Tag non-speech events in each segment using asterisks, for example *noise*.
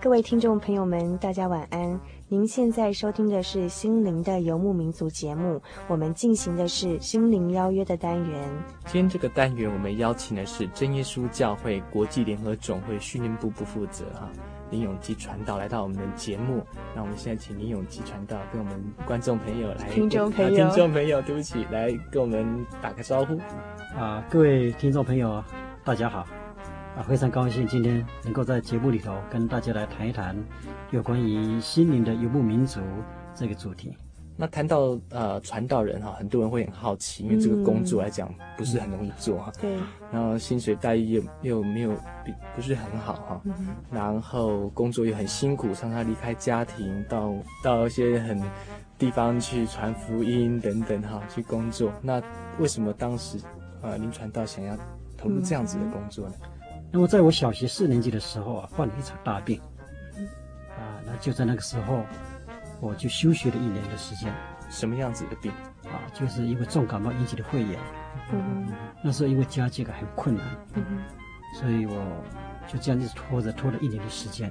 各位听众朋友们，大家晚安。您现在收听的是心灵的游牧民族节目，我们进行的是心灵邀约的单元。今天这个单元，我们邀请的是真耶稣教会国际联合总会训练部部负责哈林永基传道来到我们的节目。那我们现在请林永基传道跟我们观众朋友来，听众朋友，听众朋友，对不起，来跟我们打个招呼。啊，各位听众朋友，大家好。啊，非常高兴今天能够在节目里头跟大家来谈一谈有关于心灵的游牧民族这个主题。那谈到呃传道人哈，很多人会很好奇，因为这个工作来讲不是很容易做哈。对、嗯。然后薪水待遇又又没有比不是很好哈。嗯。然后工作又很辛苦，常常离开家庭到到一些很地方去传福音等等哈去工作。那为什么当时呃林传道想要投入这样子的工作呢？嗯那么，在我小学四年级的时候啊，患了一场大病，啊，那就在那个时候，我就休学了一年的时间。什么样子的病？啊，就是因为重感冒引起的肺炎。嗯。那时候因为家境很困难，嗯，所以我就这样子拖着拖了一年的时间。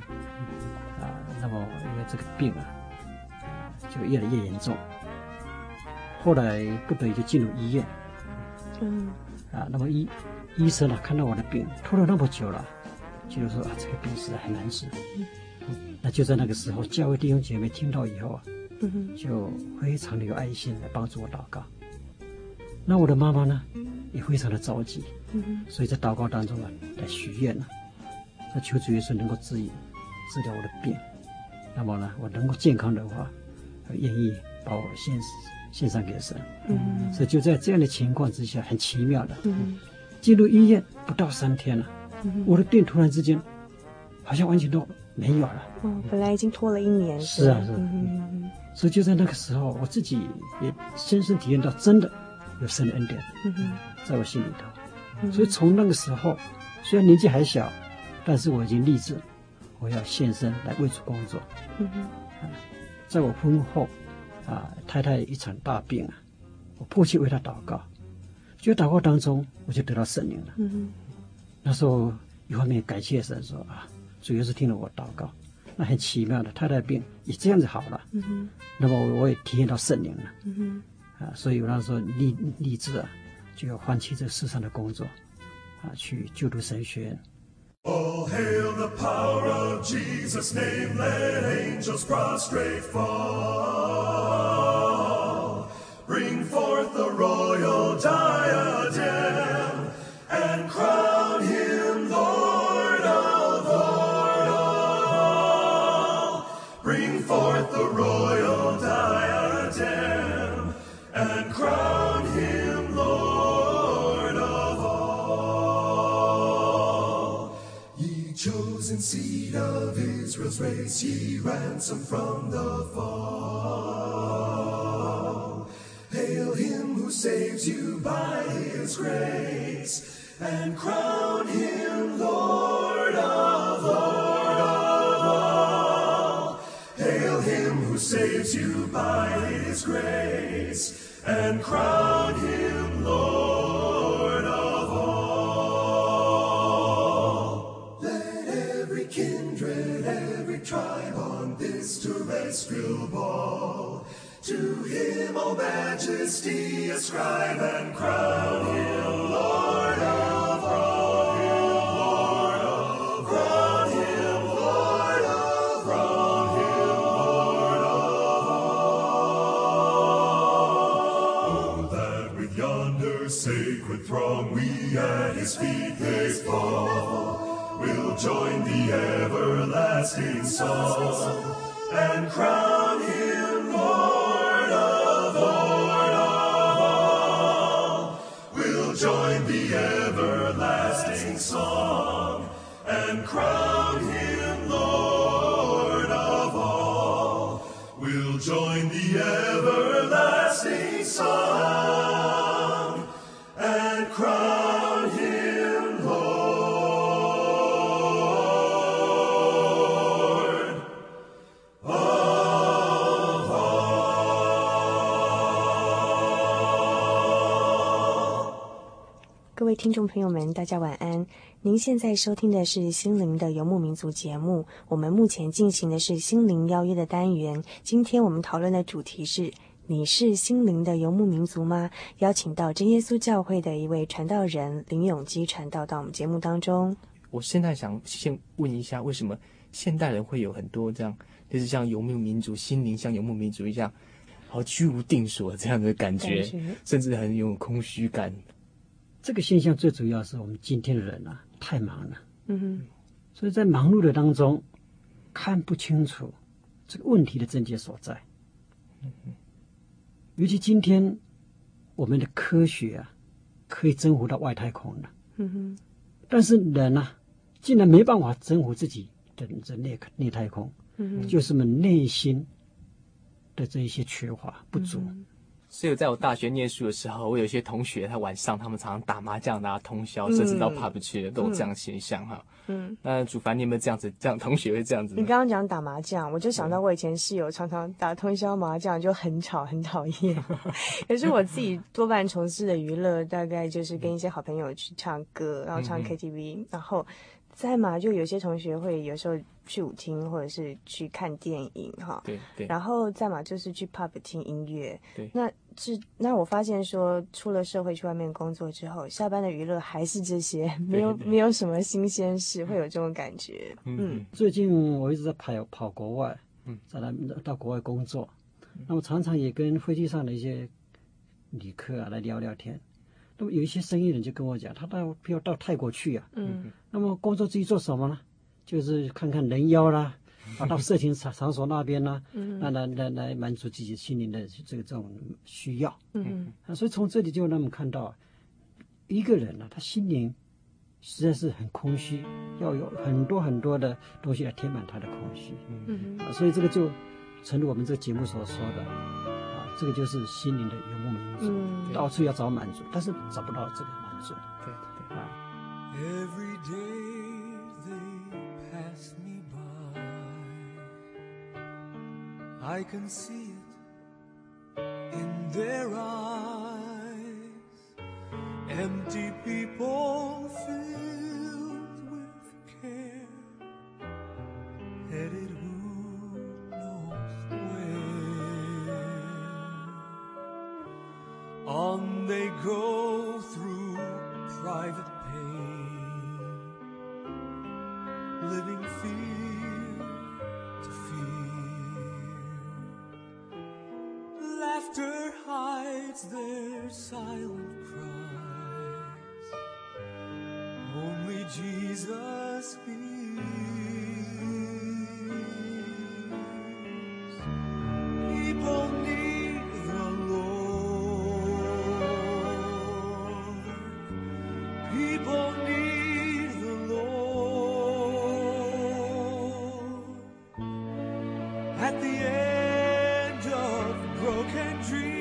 啊，那么因为这个病啊，就越来越严重。后来不得已就进入医院。嗯。啊，那么医。医生啊，看到我的病拖了那么久了，就是说啊，这个病实在很难治。嗯，那就在那个时候，教会弟兄姐妹听到以后啊，嗯，就非常的有爱心来帮助我祷告。那我的妈妈呢，也非常的着急，嗯，所以在祷告当中啊，来许愿了，那求主耶稣能够治愈治疗我的病。那么呢，我能够健康的话，愿意把我献献上给神。嗯，所以就在这样的情况之下，很奇妙的。嗯。进入医院不到三天了，嗯，我的病突然之间好像完全都没有了。嗯，本来已经拖了一年。是啊，是啊。嗯，所以就在那个时候，我自己也深深体验到，真的有神的恩典，嗯，在我心里头，嗯。所以从那个时候，虽然年纪还小，但是我已经立志，我要献身来为主工作。嗯哼。在我婚后，啊，太太一场大病啊，我迫切为她祷告。就祷告当中，我就得到圣灵了。嗯，那时候一方面感谢神说啊，主要是听了我祷告，那很奇妙的，太太病也这样子好了。嗯哼，那么我也体验到圣灵了。嗯哼，啊，所以我那时候立立志啊，就要放弃这世上的工作，啊，去就读神学院。All hail the power of Jesus name, let angels prostrate fall. Bring forth the royal diadem of Israel's race, ye ransom from the fall. Hail him who saves you by his grace, and crown him Lord of Lord of all. Hail him who saves you by his grace, and crown majesty ascribe and crown him Lord of yonder Sacred throng, we at his feet place fall. We'll join the everlasting song and cry. 位听众朋友们，大家晚安。您现在收听的是《心灵的游牧民族》节目，我们目前进行的是心灵邀约的单元。今天我们讨论的主题是：你是心灵的游牧民族吗？邀请到真耶稣教会的一位传道人林永基传道到我们节目当中。我现在想先问一下，为什么现代人会有很多这样，就是像游牧民族、心灵像游牧民族一样，好居无定所这样的感觉，感觉甚至很有空虚感。这个现象最主要是我们今天的人啊，太忙了。嗯哼，所以在忙碌的当中，看不清楚这个问题的症结所在。嗯哼，尤其今天我们的科学啊，可以征服到外太空了。嗯哼，但是人啊，竟然没办法征服自己的这内内太空。嗯哼，就是我们内心的这一些缺乏不足。嗯所以，在我大学念书的时候，我有一些同学，他晚上他们常常打麻将、打通宵，甚至到 pub 去的，都有这样现象哈。嗯，那主凡，你有没有这样子？这样同学会这样子？你刚刚讲打麻将，我就想到我以前室友常常打通宵麻将，就很吵，很讨厌。*laughs* 可是我自己多半从事的娱乐，大概就是跟一些好朋友去唱歌，然后唱 KTV，然后。在嘛，就有些同学会有时候去舞厅，或者是去看电影，哈。对对。然后在嘛，就是去 pub 听音乐。对。那是那我发现说，出了社会去外面工作之后，下班的娱乐还是这些，没有没有什么新鲜事，会有这种感觉。嗯。最近我一直在跑跑国外，嗯，在那到国外工作，那么常常也跟飞机上的一些旅客啊来聊聊天。那么有一些生意人就跟我讲，他到要到泰国去啊，嗯，那么工作之余做什么呢？就是看看人妖啦，*laughs* 啊，到色情场场所那边呢，嗯，来来来来满足自己心灵的这个这种需要，嗯，啊，所以从这里就让我们看到，一个人呢，啊，他心灵实在是很空虚，要有很多很多的东西来填满他的空虚，嗯，啊，所以这个就成了我们这个节目所说的。这个就是心灵的游牧民族，嗯、到处要找满足，但是找不到这个满足。对对啊。Every day they pass me by, I can see it in their eyes, empty people On they go through private pain, living fear to fear. Laughter hides their silent cries. Only Jesus dream.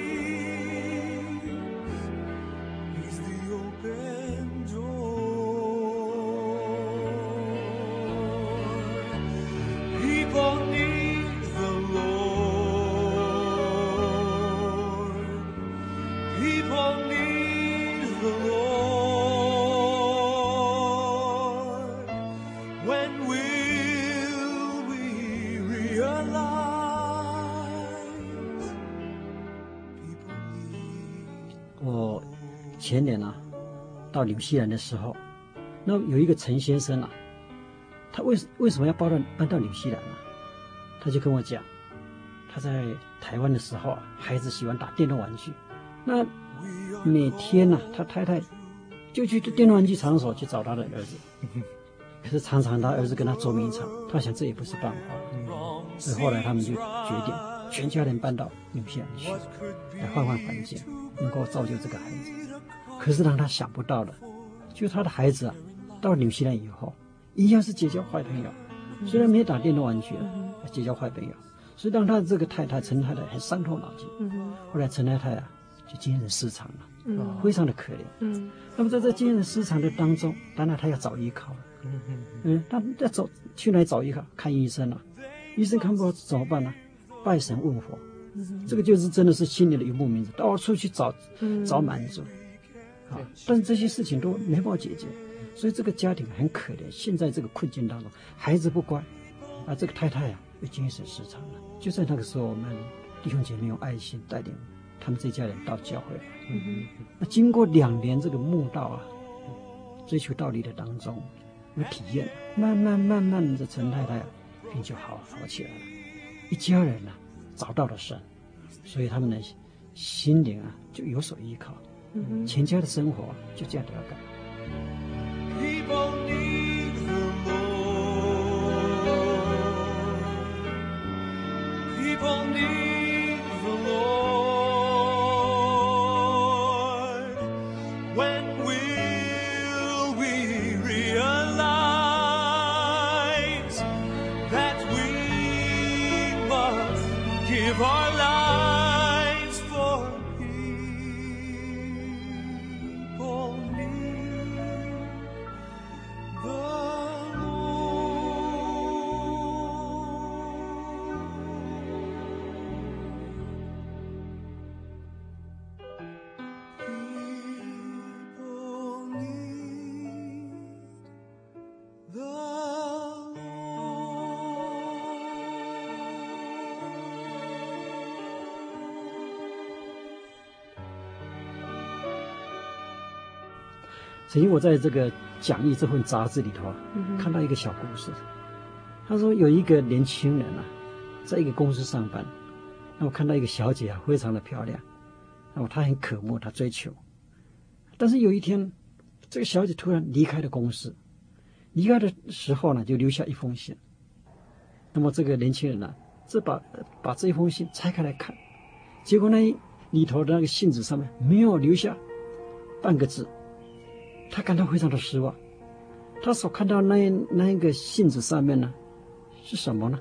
前年啊，到纽西兰的时候，那有一个陈先生啊，他为什为什么要搬到搬到纽西兰呢？他就跟我讲，他在台湾的时候啊，孩子喜欢打电动玩具，那每天呢、他太太就去电动玩具场所去找他的儿子，可是常常他儿子跟他捉迷藏，他想这也不是办法，所以后来他们就决定全家人搬到纽西兰去，来换换环境，能够造就这个孩子。可是让他想不到的，就他的孩子啊，到了纽西兰以后，一样是结交坏朋友，虽然没有打电动玩具了，结交坏朋友，所以让他的这个太太陈太太很伤透脑筋。后来陈太太啊，就精神失常了，非常的可怜。嗯，那么在这精神失常的当中，当然他要找依靠了。嗯，他要走去哪里找依靠？看医生了，医生看不好怎么办呢？拜神问佛。这个就是真的是心里的游牧民族，到处去找找满足。啊，但是这些事情都没办法解决，所以这个家庭很可怜。现在这个困境当中，孩子不乖，啊，这个太太啊又精神失常了。就在那个时候，我们弟兄姐妹用爱心带领他们这家人到教会来。嗯哼。那经过两年这个慕道啊，追求道理的当中，有体验，慢慢慢慢的陈太太啊病就好好起来了，一家人啊找到了神，所以他们的心灵啊就有所依靠。全家的生活就这样得改。曾经我在这个讲义这份杂志里头啊，看到一个小故事。他说有一个年轻人啊，在一个公司上班，那我看到一个小姐啊，非常的漂亮，那么他很渴慕，他追求。但是有一天，这个小姐突然离开了公司，离开的时候呢，就留下一封信。那么这个年轻人呢，这把把这一封信拆开来看，结果呢，里头的那个信纸上面没有留下半个字。他感到非常的失望，他所看到那那一个信纸上面呢，是什么呢？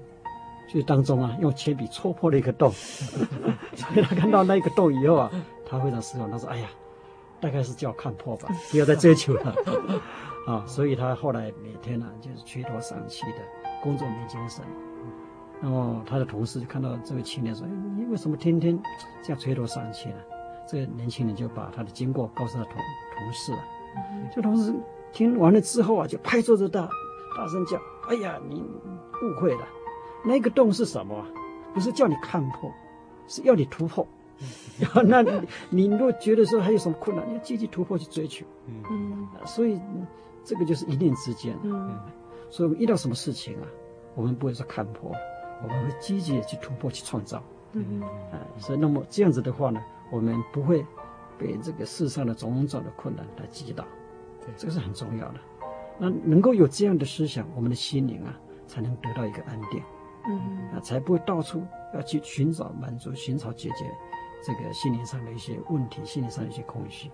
就是当中啊，用铅笔戳破了一个洞，*laughs* 所以他看到那个洞以后啊，他非常失望。他说：“哎呀，大概是叫看破吧，不要再追求了。*laughs* ”啊，所以他后来每天呢、就是垂头丧气的工作没精神。然后他的同事就看到这位青年说：“你为什么天天这样垂头丧气呢？”这个年轻人就把他的经过告诉他同同事啊。这同事听完了之后啊，就拍桌子大大声叫：“哎呀，你误会了，那个洞是什么？不是叫你看破，是要你突破。*laughs* 然 *laughs* 后那你你如果觉得说还有什么困难，你要积极突破去追求。嗯，所以这个就是一念之间。嗯，所以我们遇到什么事情啊，我们不会说看破，我们会积极的去突破去创造。嗯，啊，所以那么这样子的话呢，我们不会。被这个世上的种种的困难来击倒，对，这个是很重要的。那能够有这样的思想，我们的心灵啊，才能得到一个安定，嗯，啊，才不会到处要去寻找满足、寻找解决这个心灵上的一些问题、心灵上的一些空虚。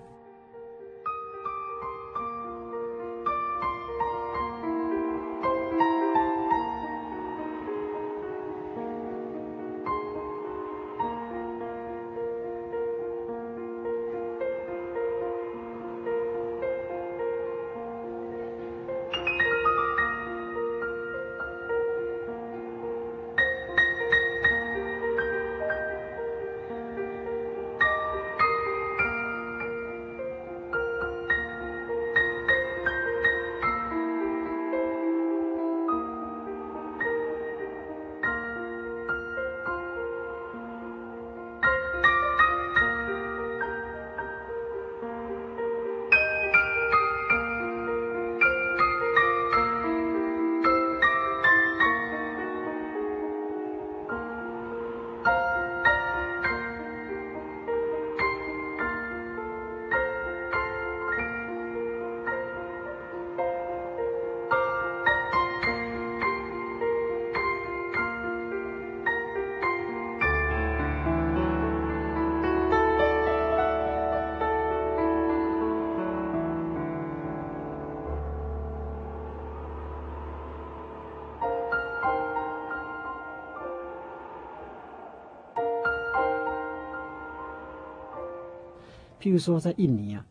譬如说，在印尼啊，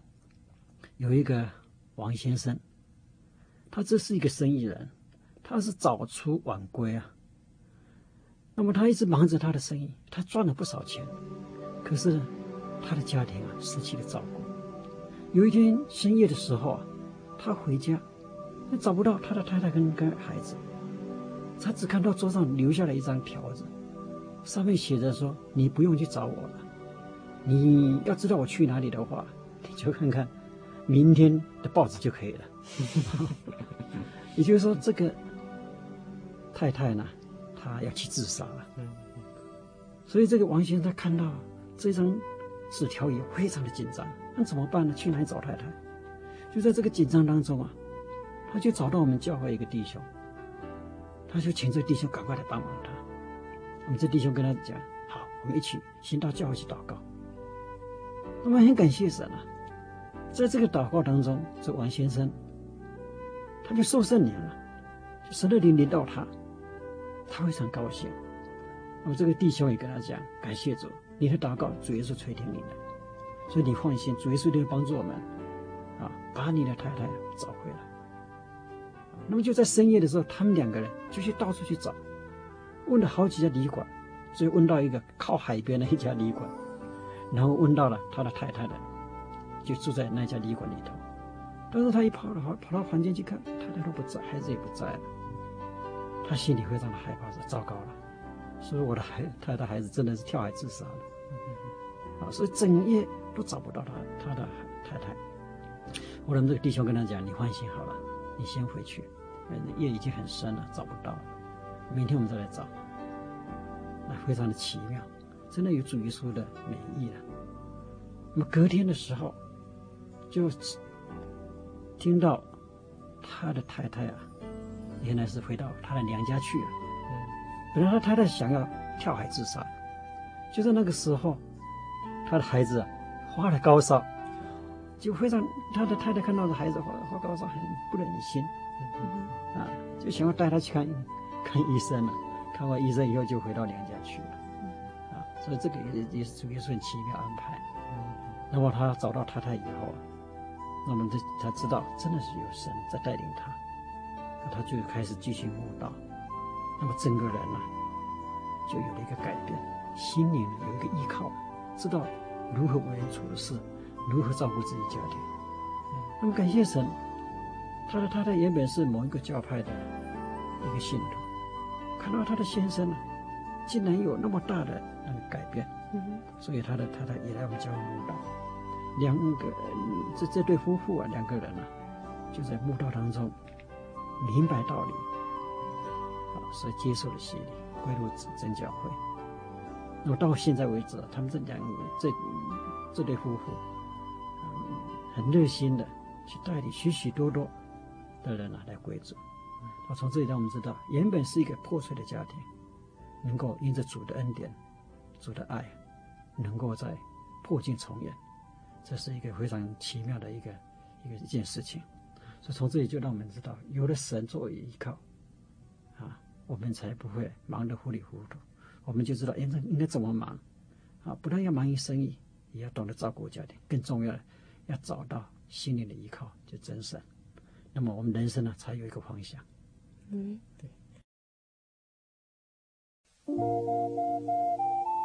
有一个王先生，他这是一个生意人，他是早出晚归啊。那么他一直忙着他的生意，他赚了不少钱，可是他的家庭啊失去了照顾，有一天深夜的时候啊，他回家，他找不到他的太太跟跟孩子，他只看到桌上留下了一张条子，上面写着说：“你不用去找我了，你要知道我去哪里的话，你就看看明天的报纸就可以了。*laughs* ”也就是说，这个太太呢，她要去自杀了。所以这个王先生他看到这张纸条也非常的紧张，那怎么办呢？去哪里找太太？就在这个紧张当中啊，他就找到我们教会一个弟兄，他就请这弟兄赶快来帮忙他。我们这弟兄跟他讲：“好，我们一起先到教会去祷告。”那么很感谢神啊，在这个祷告当中，这王先生。他就受圣灵了，就神的灵临到他，他非常高兴。那么这个弟兄也跟他讲：“感谢主，你的祷告主耶稣垂听你的，所以你放心，主耶稣一定会帮助我们，啊，把你的太太找回来。”那么就在深夜的时候，他们两个人就去到处去找，问了好几家旅馆，最后问到一个靠海边的一家旅馆，然后问到了他的太太的，就住在那家旅馆里头。但是他一跑的话，跑到房间去看，太太都不在，孩子也不在了。他心里非常的害怕，说：“糟糕了，所以我的孩太太孩子真的是跳海自杀了。”啊，所以整夜都找不到他他的太太。后来这个弟兄跟他讲：“你放心好了，你先回去，夜已经很深了，找不到了。明天我们再来找。”那非常的奇妙，真的有主耶稣的美意了。那么隔天的时候，就。听到他的太太啊，原来是回到他的娘家去了。本来他太太想要跳海自杀，就在那个时候，他的孩子啊发了高烧，就非常他的太太看到这孩子发发高烧，很不忍心，啊，就想要带他去看看医生了。看完医生以后，就回到娘家去了。所以这个也也是主要是很奇妙安排。那么他找到太太以后。那么，这他知道真的是有神在带领他，那他就开始继续悟道。那么整个人呢、就有了一个改变，心灵有一个依靠，知道如何为人处事，如何照顾自己家庭。那么感谢神，他的太太原本是某一个教派的一个信徒，看到他的先生呢，竟然有那么大的那个改变，所以他的太太也来我们教会慕道。两个这这对夫妇啊，两个人啊，就在慕道当中明白道理，啊，所以接受了洗礼，归入真教会。那么到现在为止，他们这两这这对夫妇，嗯，很热心的去带领许许多多的人啊来归主。那从这里让我们知道，原本是一个破碎的家庭，能够因着主的恩典、主的爱，能够在破镜重圆。这是一个非常奇妙的一个一个一件事情，所以从这里就让我们知道，有了神作为依靠，啊，我们才不会忙得糊里糊涂。我们就知道应该应该怎么忙，啊，不但要忙于生意，也要懂得照顾家庭，更重要的要找到心灵的依靠，就真神。那么我们人生呢，才有一个方向。嗯，对。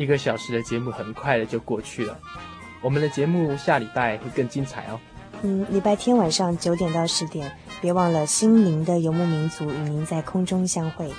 一个小时的节目很快的就过去了，我们的节目下礼拜会更精彩哦。嗯，礼拜天晚上九点到十点，别忘了心灵的游牧民族与您在空中相会。